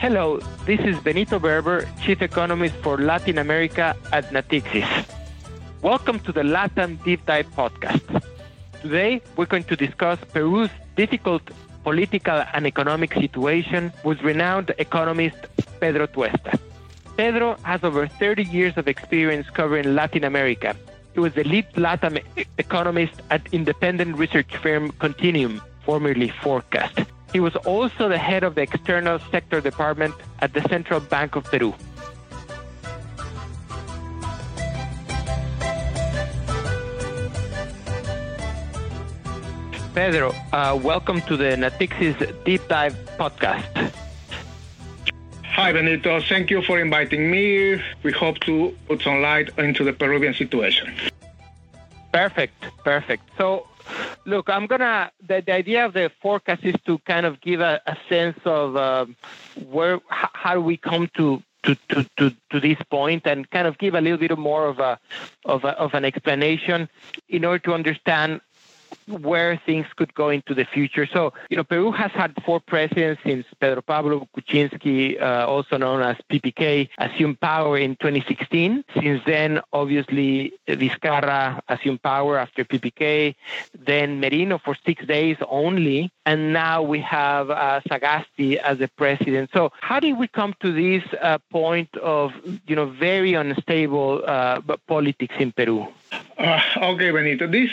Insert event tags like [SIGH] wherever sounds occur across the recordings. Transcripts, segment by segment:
Hello, this is Benito Berber, Chief Economist for Latin America at Natixis. Welcome to the Latin Deep Dive podcast. Today, we're going to discuss Peru's difficult political and economic situation with renowned economist Pedro Tuesta. Pedro has over 30 years of experience covering Latin America. He was the lead Latin economist at independent research firm Continuum, formerly 4cast. He was also the head of the external sector department at the Central Bank of Peru. Pedro, uh, welcome to the Natixis Deep Dive podcast. Hi, Benito. Thank you for inviting me. We hope to put some light into the Peruvian situation. Perfect, perfect. So, look, I'm gonna. The, the idea of the forecast is to kind of give a, a sense of uh, where, how we come to to, to, to, to this point and kind of give a little bit more of a, of a of an explanation in order to understand where things could go into the future. So, you know, Peru has had four presidents since Pedro Pablo Kuczynski, uh, also known as PPK, assumed power in 2016. Since then, obviously, Vizcarra assumed power after PPK, then Merino for six days only, and now we have uh, Sagasti as the president. So, how did we come to this uh, point of, you know, very unstable uh, politics in Peru? Uh, okay, Benito. This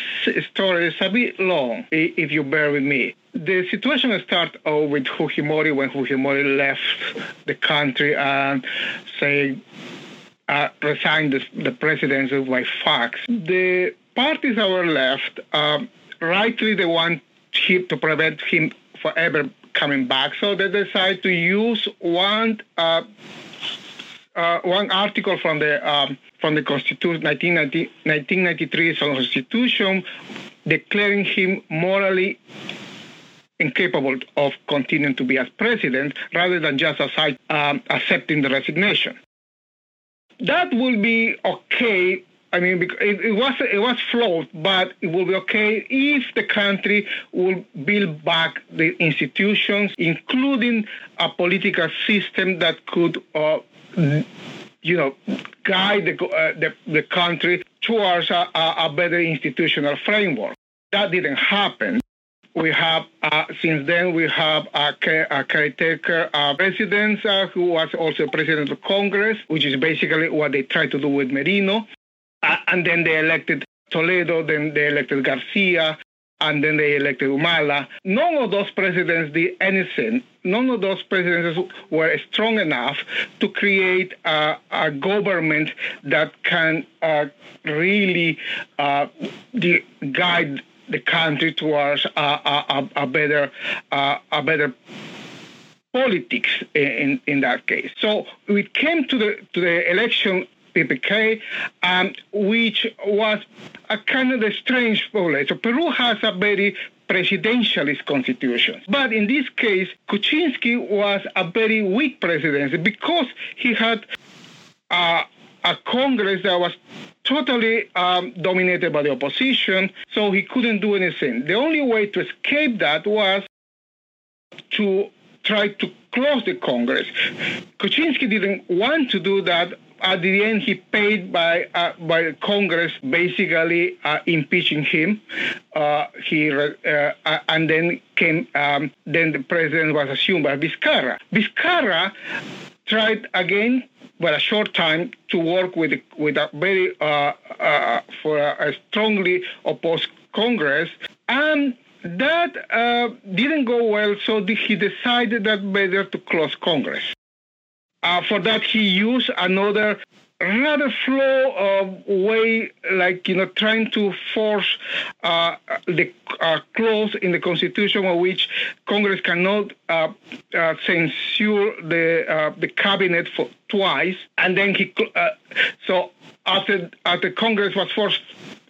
story is a bit long, if you bear with me. The situation started uh, with Fujimori when Fujimori left the country and say uh, resigned the, the, presidency by fax. The parties were left, um, rightly, they want him to prevent him forever coming back, so they decide to use one. Uh, uh, one article from the um, from the Constitution 1993 Constitution declaring him morally incapable of continuing to be as president rather than just aside, um, accepting the resignation. That will be okay. I mean, it, it, was it was flawed, but it will be okay if the country will build back the institutions, including a political system that could uh, you know, guide the, uh, the, the, country towards a, a, better institutional framework. That didn't happen. We have, uh, since then, we have a, a caretaker uh, president uh, who was also president of Congress, which is basically what they tried to do with Merino. Uh, and then they elected Toledo, then they elected Garcia, and then they elected Humala. None of those presidents did anything. None of those presidents were strong enough to create a, a government that can uh, really uh, guide the country towards a, a, a better uh, a better politics in, in that case. So we came to the to the election PPK, um, which was a kind of a strange policy. So Peru has a very presidentialist constitution. But in this case, Kuczynski was a very weak presidency because he had uh, a Congress that was totally um, dominated by the opposition, so he couldn't do anything. The only way to escape that was to try to close the Congress. Kuczynski didn't want to do that at the end, he paid by uh, by Congress basically uh, impeaching him. Uh, he uh, uh, and then came. Um, then the president was assumed by Vizcarra. Vizcarra tried again but a short time to work with with a very uh, for a, strongly opposed Congress, and that didn't go well. So he decided that better to close Congress. Uh, for that, he used another rather slow uh, way, like you know, trying to force uh, the uh, clause in the Constitution of which Congress cannot uh, uh, censure the uh, the cabinet for twice, and then he so after after Congress was forced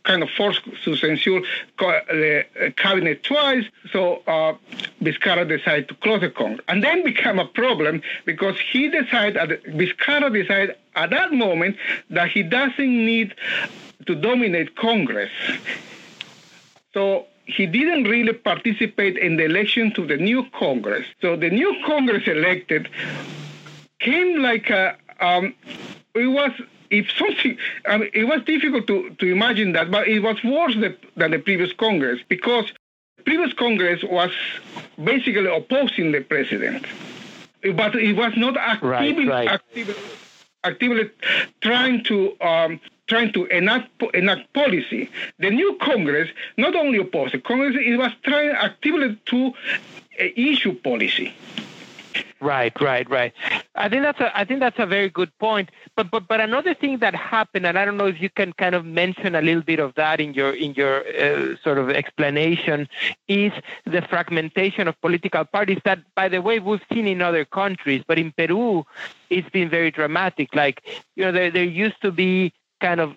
kind of forced to censure the cabinet twice. So uh, Vizcarra decided to close the Congress. And then became a problem because he decided, Vizcarra decided at that moment that he doesn't need to dominate Congress. So he didn't really participate in the election to the new Congress. So the new Congress elected came like a, um, it was if something, I mean, it was difficult to, to imagine that, but it was worse than, than the previous Congress because previous Congress was basically opposing the president, but it was not actively, right, right. actively, actively trying to um, trying to enact, enact policy. The new Congress not only opposed the Congress, it was trying actively to uh, issue policy. Right, right, right. I think that's a I think that's a very good point. But but but another thing that happened, and I don't know if you can kind of mention a little bit of that in your in your uh, sort of explanation, is the fragmentation of political parties. That, by the way, we've seen in other countries, but in Peru, it's been very dramatic. Like you know, there there used to be kind of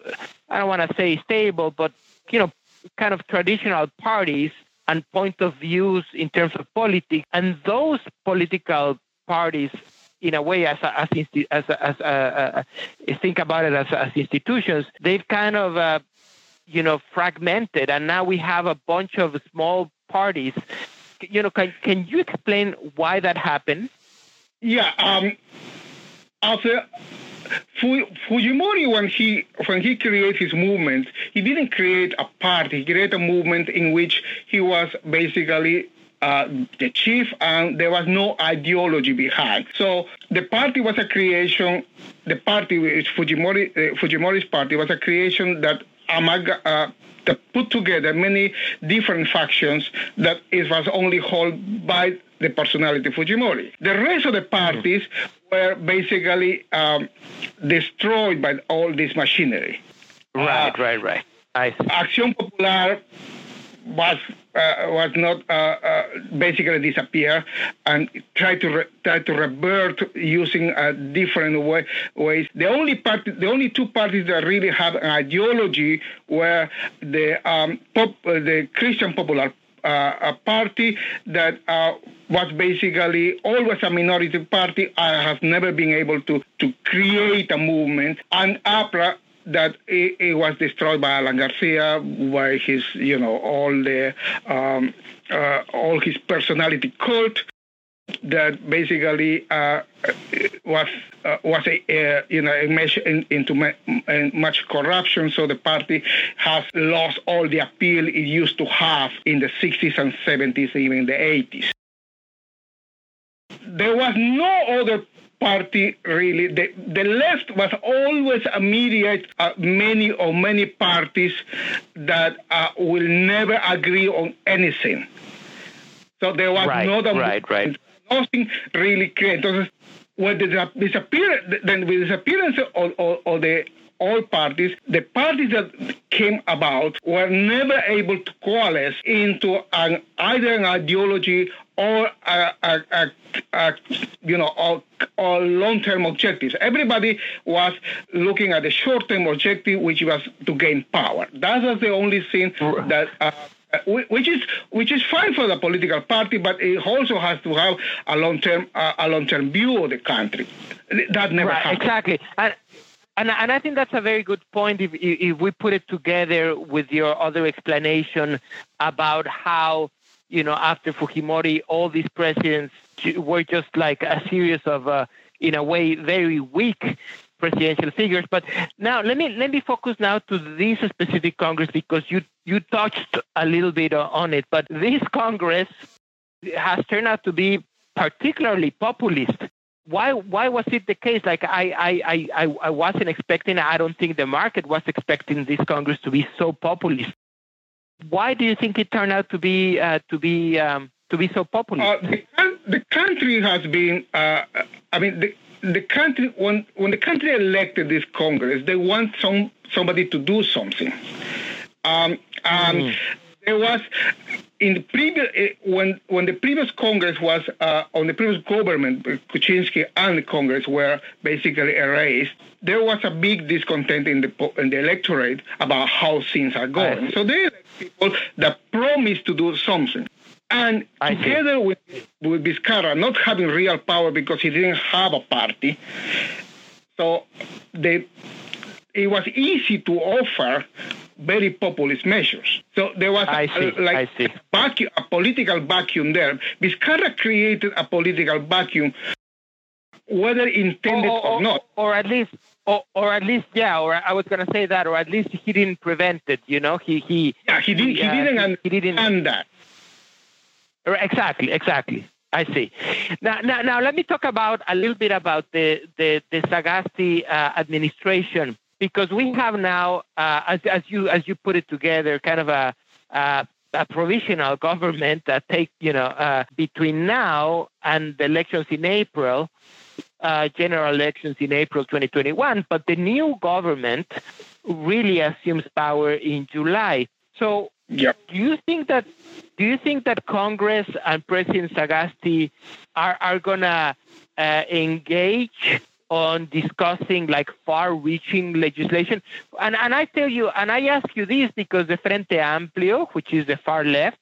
I don't want to say stable, but you know, kind of traditional parties and point of views in terms of politics, and those political parties in a way as as as, as uh, uh, think about it as, as institutions they've kind of uh, you know fragmented and now we have a bunch of small parties. You know can can you explain why that happened? Yeah um after Fujimori, when he when he created his movement, he didn't create a party. He created a movement in which he was basically uh, the chief, and there was no ideology behind. So the party was a creation. The party, Fujimori, uh, Fujimori's party, was a creation that uh, that put together many different factions that it was only held by the personality of Fujimori. The rest of the parties were basically um, destroyed by all this machinery. Right, uh, right, right. I see. Acción Popular was uh, was not uh, uh, basically disappear and try to re- try to revert using a different way, ways. The only party, the only two parties that really have an ideology were the um, pop, uh, the Christian Popular uh, a party that uh, was basically always a minority party. I have never been able to, to create a movement. And APRA that it, it, was destroyed by Alan Garcia, by his, you know, all the, um, uh, all his personality cult that basically uh, was uh, was a uh, you know a mesh in, into much corruption. So the party has lost all the appeal it used to have in the 60s and 70s, even the 80s. There was no other party really. The, the left was always a mediate uh, many or many parties that uh, will never agree on anything. So there was no right, not a right, right. Nothing really clear. Entonces, with the disappearance, then with the disappearance of, of, of the all parties, the parties that came about were never able to coalesce into an, either an ideology or a, a, a, a you know or, or long-term objectives. Everybody was looking at the short-term objective, which was to gain power. That was the only thing that. Uh, which is which is fine for the political party, but it also has to have a long-term uh, a long-term view of the country. That never right, happened. Exactly. And, and, and I think that's a very good point if, if we put it together with your other explanation about how, you know, after Fujimori, all these presidents were just like a series of, uh, in a way, very weak presidential figures. But now let me let me focus now to this specific Congress because you you touched a little bit on it. But this Congress has turned out to be particularly populist why why was it the case? Like I, I, I, I wasn't expecting. I don't think the market was expecting this Congress to be so populist. Why do you think it turned out to be uh, to be um, to be so populist? Uh, the, the, country has been. Uh, I mean, the, the country when when the country elected this Congress, they want some somebody to do something. Um, mm. there was in the previous eh, when when the previous Congress was uh, on the previous government, Kuczynski and the Congress were basically erased. There was a big discontent in the in the electorate about how things are going. So they elect people that promise to do something. And I together see. with with Vizcarra not having real power because he didn't have a party, so they it was easy to offer very populist measures. So there was I see, a, like a, vacuum, a political vacuum there. Vizcarra created a political vacuum whether intended or, or, or not. Or at least or, or at least yeah or i was going to say that or at least he didn't prevent it you know he he yeah he, did, he, uh, didn't he, he didn't understand that exactly exactly I see. Now, now, now, let me talk about a little bit about the the, the Sagasti uh, administration because we have now, uh, as, as you as you put it together, kind of a, a provisional government that take you know uh, between now and the elections in April, uh, general elections in April 2021, but the new government really assumes power in July. So, yep. do you think that do you think that Congress and President Sagasti are are gonna uh, engage on discussing like far-reaching legislation. And and I tell you, and I ask you this because the Frente Amplio, which is the far left,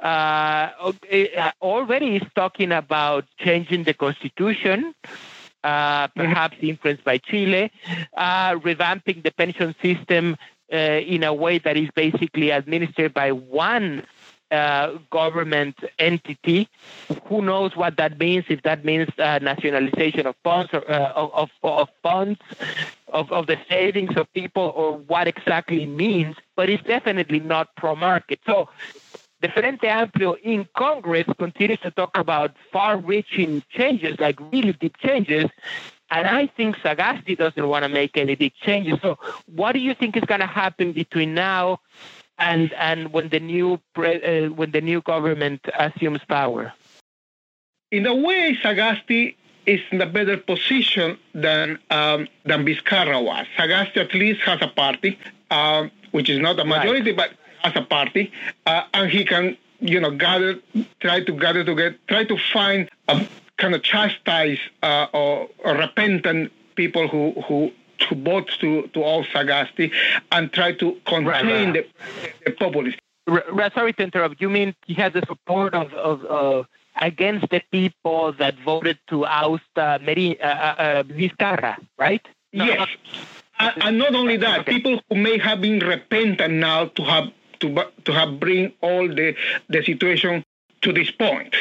uh, already is talking about changing the constitution. Uh, perhaps influenced by Chile, uh, revamping the pension system uh, in a way that is basically administered by one uh, government entity. Who knows what that means? If that means uh, nationalization of funds, or, uh, of, of, funds, of, of the savings of people, or what exactly it means. But it's definitely not pro-market. So the Frente Amplio in Congress continues to talk about far-reaching changes, like really deep changes. And I think Sagasti doesn't want to make any big changes. So, what do you think is going to happen between now and and when the new pre, uh, when the new government assumes power? In a way, Sagasti is in a better position than um, than Vizcarra was. Sagasti at least has a party, uh, which is not a majority, right. but has a party, uh, and he can you know gather, try to gather together, try to find a kind of chastise uh, or, or repentant people who who to vote to, to all Sagasti and try to contain right, right. The, the populists. sorry to interrupt. You mean he has the support of, of uh, against the people that voted to oust uh, Meri, uh, uh, uh Vizcarra, right? No, yes. Not, and not only that, okay. people who may have been repentant now to have to to have bring all the the situation to this point.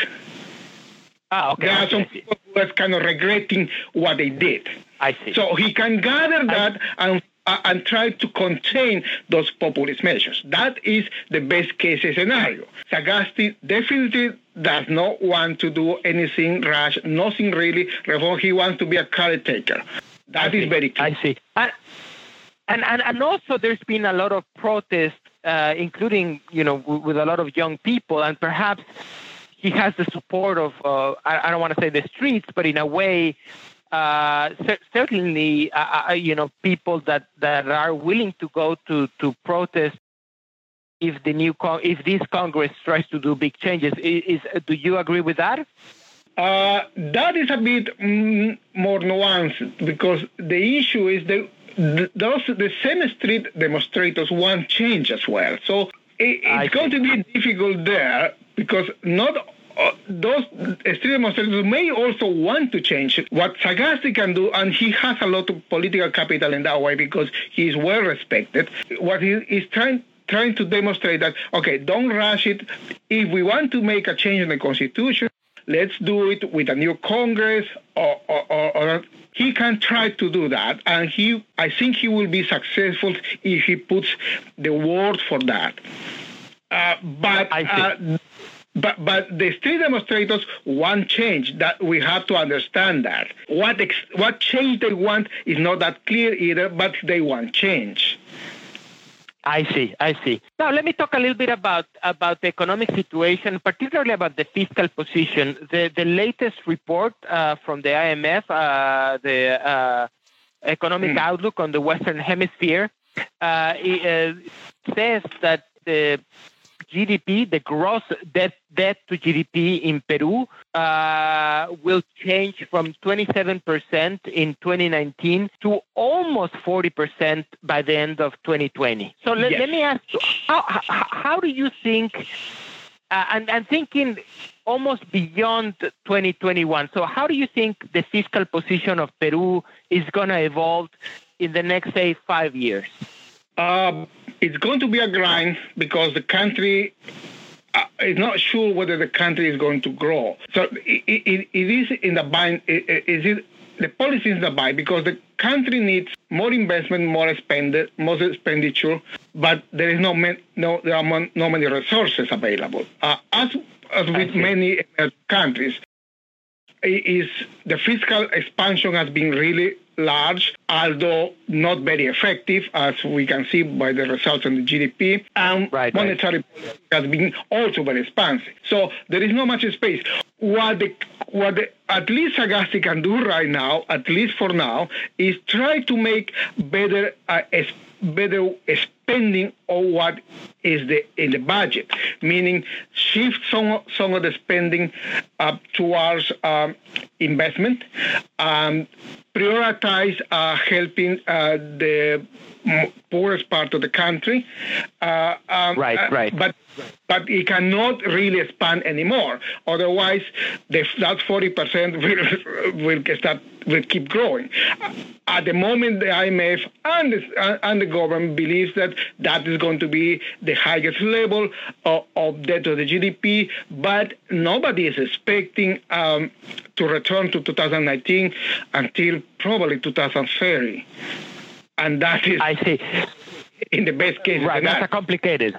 Ah, okay. There are some people who are kind of regretting what they did. I see. So he can gather that and uh, and try to contain those populist measures. That is the best case scenario. Sagasti definitely does not want to do anything rash, nothing really reform. He wants to be a caretaker. That is very clear. I see. And, and, and also there's been a lot of protests, uh, including, you know, with a lot of young people, and perhaps he has the support of, uh, I, I don't want to say the streets, but in a way, uh, certainly, uh, uh, you know, people that, that are willing to go to, to protest if the new con- if this Congress tries to do big changes. Is, is do you agree with that? Uh, that is a bit mm, more nuanced because the issue is that those the same street demonstrators want change as well. So it, it's going to be difficult there because not uh, those street demonstrators may also want to change what Sagasti can do, and he has a lot of political capital in that way because he is well respected. What he is trying trying to demonstrate that okay, don't rush it. If we want to make a change in the constitution, let's do it with a new Congress, or, or, or, or he can try to do that, and he I think he will be successful if he puts the word for that. Uh, but uh, but but the street demonstrators want change. That we have to understand that. What ex- what change they want is not that clear either, but they want change. I see, I see. Now let me talk a little bit about about the economic situation, particularly about the fiscal position. The the latest report uh, from the IMF, uh, the uh, economic mm. outlook on the Western Hemisphere, uh, it, uh, says that the GDP, the gross debt debt to GDP in Peru uh, will change from 27% in 2019 to almost 40% by the end of 2020. So let, yes. let me ask you, how, how, how do you think, uh, and, and thinking almost beyond 2021, so how do you think the fiscal position of Peru is going to evolve in the next, say, five years? Uh, it's going to be a grind because the country uh, is not sure whether the country is going to grow. So it, it, it is in the bind. Is it the policy is in the bind because the country needs more investment, more spend, more expenditure, but there is no man, no there are no many resources available. Uh, as as with many countries, is the fiscal expansion has been really large, although not very effective, as we can see by the results on the GDP. And right, monetary right. has been also very expansive. So there is not much space. What the what the, at least Sagasti can do right now, at least for now, is try to make better uh, better spending on what is the in the budget, meaning shift some some of the spending up towards um, investment, um, prioritize uh, helping uh, the poorest part of the country. Uh, um, right, uh, right. But but it cannot really expand anymore. Otherwise, the, that 40% will, [LAUGHS] will start will keep growing. At the moment, the IMF and the, and the government believes that that is going to be the highest level of, of debt to the GDP, but nobody is expecting um, to return to 2019 until probably 2030 and that is I see. In the best case, right? That's complicated.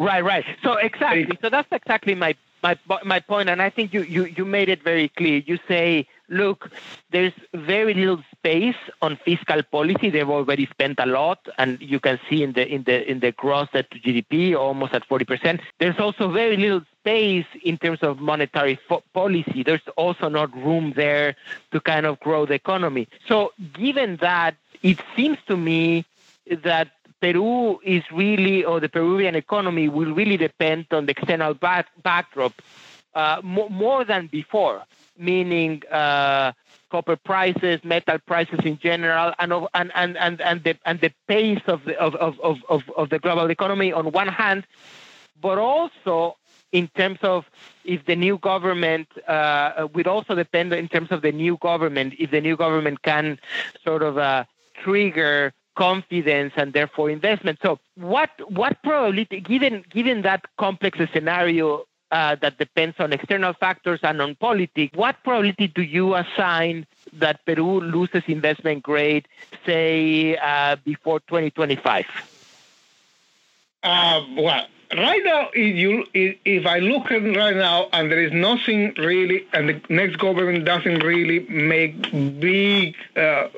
Right, right. So exactly. So that's exactly my my my point, and I think you you you made it very clear. You say, look, there's very little space on fiscal policy. They've already spent a lot, and you can see in the in the in the gross debt to GDP almost at forty percent. There's also very little space in terms of monetary fo- policy. There's also not room there to kind of grow the economy. So given that, it seems to me that Peru is really, or the Peruvian economy will really depend on the external back, backdrop uh, more, more, than before, meaning uh, copper prices, metal prices in general, and and, and, and, and the and the pace of the of, of, of, of the global economy on one hand, but also in terms of if the new government uh, would also depend in terms of the new government if the new government can sort of uh, trigger confidence and therefore investment. So what what probability given given that complex scenario uh, that depends on external factors and on politics, what probability do you assign that Peru loses investment grade, say, uh, before 2025? Uh, well, right now, if you if I look at right now, and there is nothing really, and the next government doesn't really make big uh,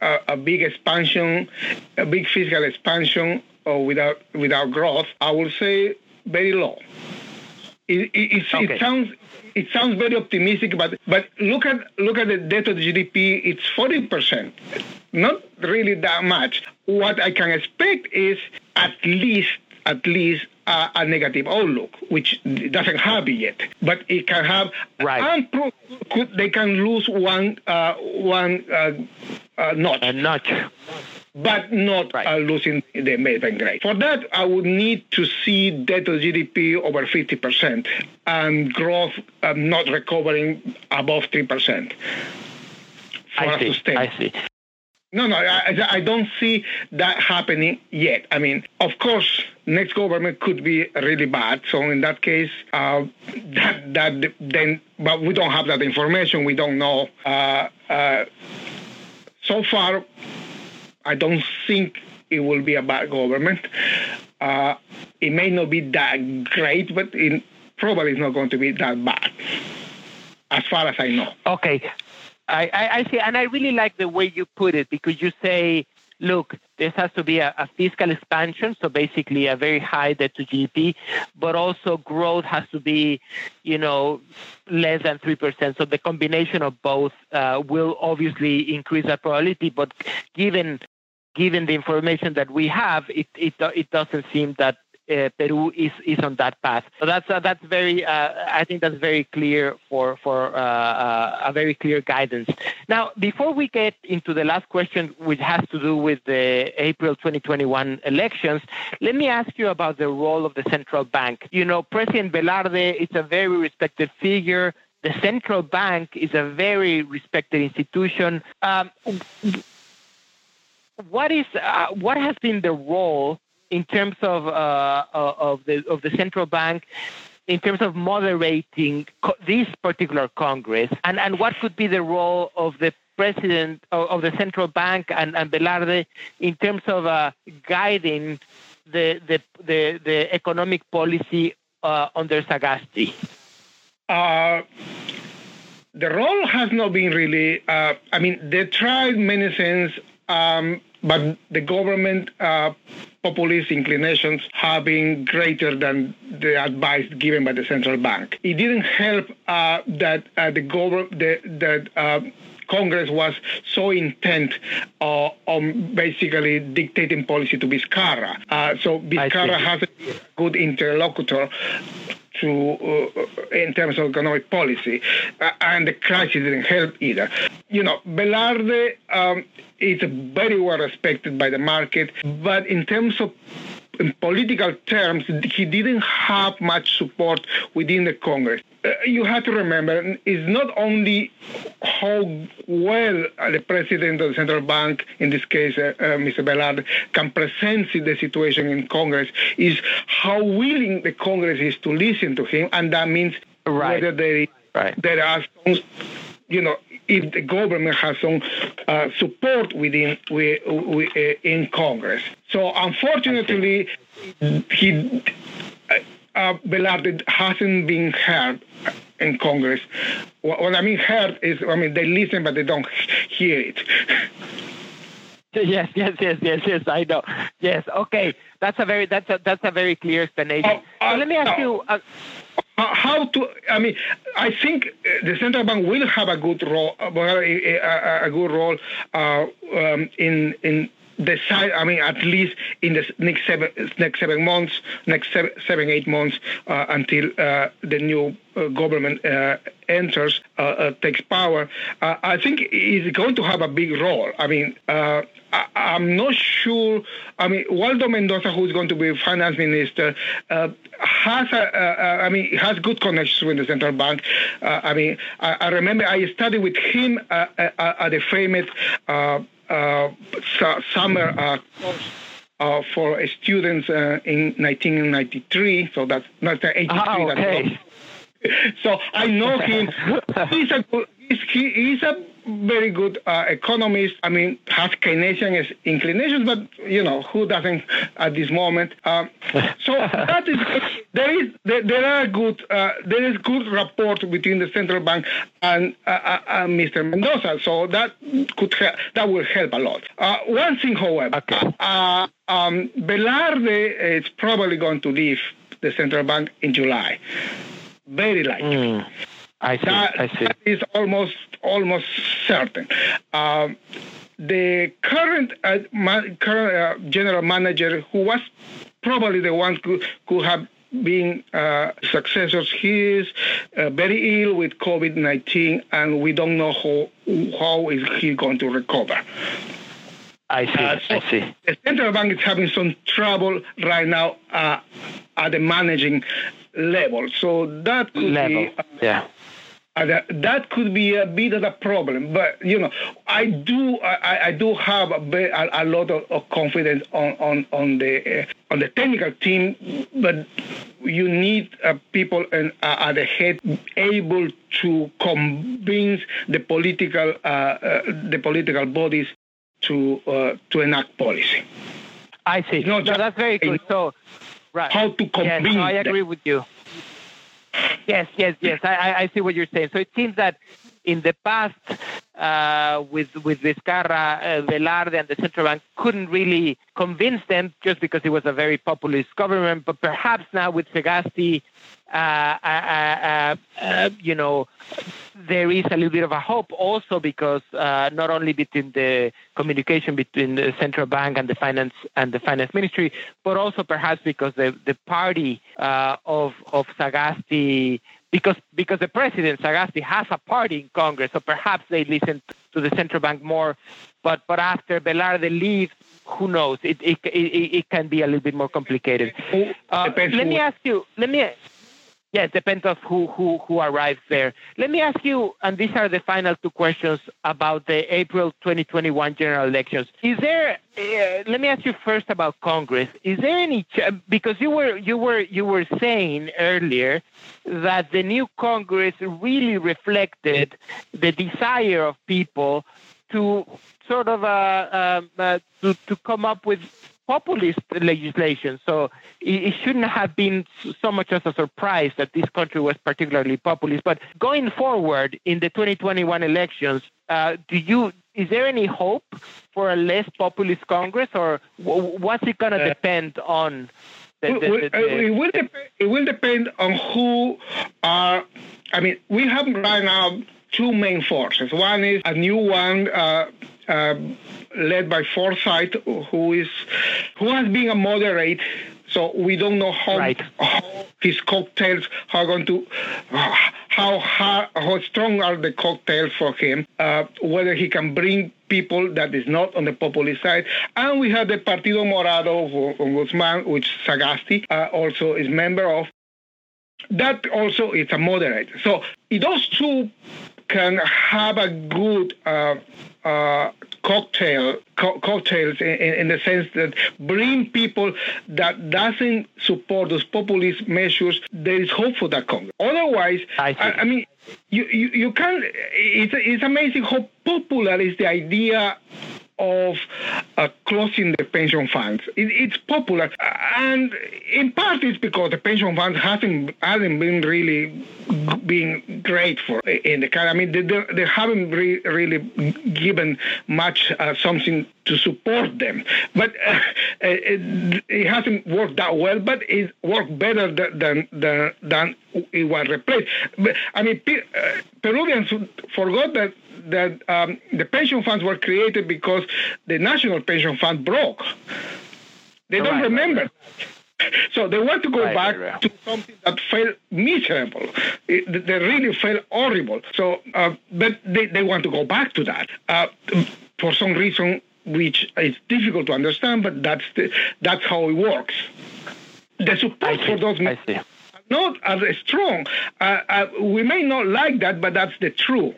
a, a, big expansion, a big fiscal expansion, or without without growth, I will say very low. It, it, okay. it sounds it sounds very optimistic, but but look at look at the debt to the GDP. It's forty percent, not really that much. What I can expect is at least at least a, a negative outlook, which doesn't have it yet. But it can have, right. could, they can lose one uh, one uh, uh, notch. A notch. But not right. uh, losing the investment grade. For that, I would need to see debt to GDP over 50% and growth uh, not recovering above 3%. I see. I see. No, no, I, I don't see that happening yet. I mean, of course, next government could be really bad. So in that case, uh, that that then, but we don't have that information. We don't know. Uh, uh, so far, I don't think it will be a bad government. Uh, it may not be that great, but it probably is not going to be that bad, as far as I know. Okay. I, I, I see, and I really like the way you put it because you say, look, this has to be a, a, fiscal expansion, so basically a very high debt to GDP, but also growth has to be, you know, less than three percent. So the combination of both uh, will obviously increase that probability. But given given the information that we have, it it it doesn't seem that Peru is is on that path. So that's uh, that's very uh, I think that's very clear for for uh, uh, a very clear guidance. Now, before we get into the last question, which has to do with the April 2021 elections, let me ask you about the role of the central bank. You know, President Velarde is a very respected figure. The central bank is a very respected institution. Um, what is uh, what has been the role in terms of uh, of the of the central bank in terms of moderating co- this particular Congress, and, and what could be the role of the president of, of the central bank and, and Velarde in terms of uh, guiding the, the, the, the, economic policy uh, under Sagasti? Uh, the role has not been really, uh, I mean, they tried many things, um, but the government uh, populist inclinations have been greater than the advice given by the central bank. It didn't help uh, that uh, the government, that uh, Congress was so intent uh, on basically dictating policy to Vizcarra. Uh, so Vizcarra has a good interlocutor uh, in terms of economic policy, uh, and the crisis didn't help either. You know, Velarde um, is very well respected by the market, but in terms of in political terms, he didn't have much support within the Congress. Uh, you have to remember, it's not only how well the president of the central bank, in this case, uh, uh, Mr. Velarde, can present the situation in Congress, is how willing the Congress is to listen to him, and that means right. whether there, right. there are some, you know, if the government has some uh, support within we, we, uh, in Congress. So unfortunately, he uh, Velarde hasn't been heard in Congress. What I mean heard is, I mean they listen but they don't hear it. [LAUGHS] Yes, yes, yes, yes, yes. I know. Yes. Okay. That's a very that's a that's a very clear explanation. Uh, so let me ask you. Uh, how to i mean i think the central bank will have a good role a, a, a good role uh, um, in in the side, I mean, at least in the next seven, next seven months, next seven, seven eight months uh, until uh, the new uh, government uh, enters, uh, uh, takes power, I think is going to have a big role. I mean, I, am not sure. I mean, Waldo Mendoza, who is going to be finance minister, has a, I mean, has good connections with the central bank. I mean, I, I, remember I studied with him at the famous uh, summer uh, course uh, for students in 1993. So that's 1983. Ah, okay. [LAUGHS] So I know him. [LAUGHS] he's a good, he is a very good uh, economist. I mean, has Keynesian inclinations, but you know who doesn't at this moment. Um, so [LAUGHS] that is there is there, there are good uh, there is good rapport between the central bank and uh, uh, uh Mr. Mendoza. So that could help, that will help a lot. Uh, one thing, however, okay. um, Velarde is probably going to leave the central bank in July. Very likely. Mm. I see. That, I see. That is almost almost certain. Um, the current uh, ma- current uh, general manager, who was probably the one who could have been uh, successors, he is uh, very ill with COVID nineteen, and we don't know how how is he going to recover. I see. Uh, so I see. The central bank is having some trouble right now uh, at the managing level, so that could level. be uh, yeah that, that could be a bit of a problem. But you know, I do I, I do have a, a, lot of, of, confidence on on on the uh, on the technical team, but you need uh, people in, uh, at the head able to convince the political uh, uh, the political bodies to uh, to enact policy. I see. No, that's very good. So, right. How to convince? Yes, no, I agree them. with you. Yes, yes, yes. I, I see what you're saying. So it seems that in the past, uh, with with Vizcarra, uh, Velarde, and the central bank couldn't really convince them just because it was a very populist government. But perhaps now with Sagasti, uh, uh, uh, uh, you know, there is a little bit of a hope also because not only between the communication between the central bank and the finance and the finance ministry, but also perhaps because the the party of of Sagasti because because the president Sagasti has a party in Congress, so perhaps they listen to the central bank more. But but after Velarde leaves, who knows? It it, it, it can be a little bit more complicated. Uh, let me ask you. Let me yeah, it depends of who, who, who arrives there. Let me ask you, and these are the final two questions about the April 2021 general elections. Is there? Uh, let me ask you first about Congress. Is there any? Ch- because you were you were you were saying earlier that the new Congress really reflected the desire of people to sort of uh, um, uh, to to come up with populist legislation. So it, shouldn't have been so much as a surprise that this country was particularly populist. But going forward in the 2021 elections, uh, do you is there any hope for a less populist Congress, or what's it going to uh, depend on? The, the, the, it, will depend, it will depend on who are. I mean, we have right now two main forces. One is a new one. Uh, uh, led by Forsyth, who is who has been a moderate. So we don't know how, right. how his cocktails are going to how how, how strong are the cocktails for him. Uh, whether he can bring people that is not on the populist side. And we have the Partido Morado from Guzman, which Sagasti uh, also is member of. That also is a moderate. So those two can have a good uh, uh, cocktail co- cocktails in, in, the sense that bring people that doesn't support those populist measures. There is hope for that Congress. Otherwise, I, I, I mean, you, you, you can't. It's it's amazing how popular is the idea of uh, closing the pension funds. It, it's popular, and in part it's because the pension funds hasn't hasn't been really been great for in the country. I mean, they, they haven't re- really given much uh, something to support them, but uh, it, it, hasn't worked that well. But it worked better than than than it was replaced. But, I mean, uh, Peruvians forgot that that um, the pension funds were created because the national pension fund broke. They don't right, remember. Right, right. [LAUGHS] So they want to go back to something that felt miserable. It, they really felt horrible. So, uh, but they, they want to go back to that uh, for some reason, which is difficult to understand. But that's the, that's how it works. The support for those men not as strong. Uh, uh, we may not like that, but that's the truth.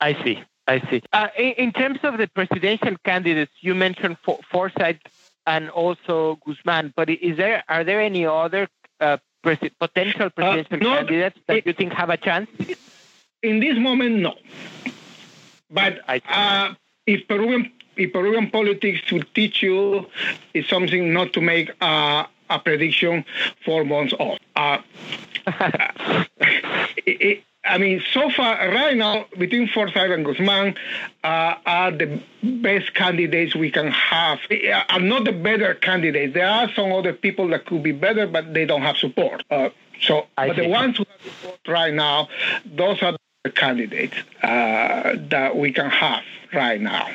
I see. I see. Uh, in, in, terms of the presidential candidates, you mentioned For- Forsyth and also Guzman, but is there are there any other uh, pres- potential uh, presidential uh, candidates that it, you think have a chance? In this moment, no. But uh, if Peruvian if Peruvian politics will teach you is something not to make a prediction four months off. Uh, [LAUGHS] [LAUGHS] it, I mean, so far, right now, between Forsyth and Guzman uh, are the best candidates we can have. Are not the better candidates. There are some other people that could be better, but they don't have support. Uh, so, I but the ones who have support right now, those are the candidates uh, that we can have right now,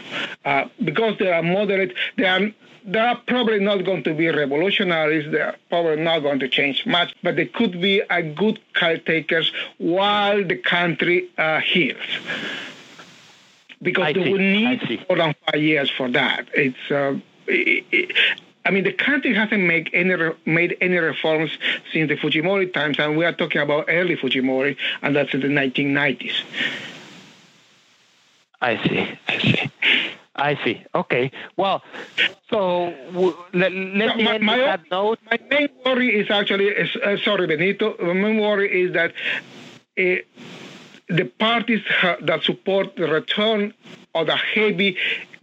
uh, because they are moderate. They are they are probably not going to be revolutionaries. They are probably not going to change much, but they could be a good caretakers while the country uh, heals. Because I they see. will need more than five years for that. It's. Uh, it, it, I mean, the country hasn't made any made any reforms since the Fujimori times, and we are talking about early Fujimori, and that's in the 1990s. I see. I see. I see. Okay. Well, so w- let, let me end my, that note. My main worry is actually, uh, sorry, Benito. My main worry is that uh, the parties ha- that support the return of the heavy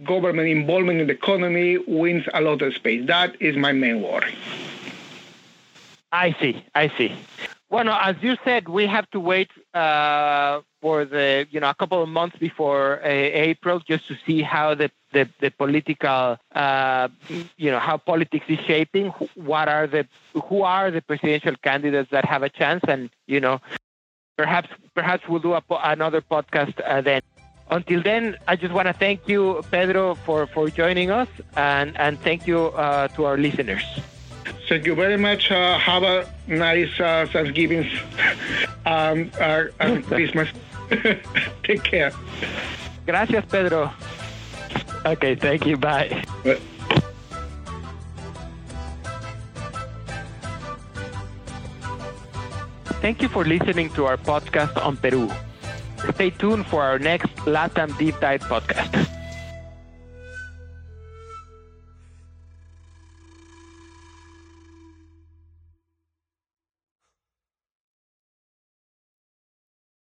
government involvement in the economy wins a lot of space. That is my main worry. I see. I see. Well, no, as you said, we have to wait uh, for the you know a couple of months before uh, April just to see how the the, the political uh, you know how politics is shaping. What are the who are the presidential candidates that have a chance, and you know perhaps perhaps we'll do a, another podcast uh, then. Until then, I just want to thank you, Pedro, for, for joining us, and, and thank you uh, to our listeners. Thank you very much. Uh, have a nice uh, Thanksgiving um, uh, and [LAUGHS] Christmas. [LAUGHS] Take care. Gracias, Pedro. Okay, thank you. Bye. Thank you for listening to our podcast on Peru. Stay tuned for our next LATAM Deep Dive podcast.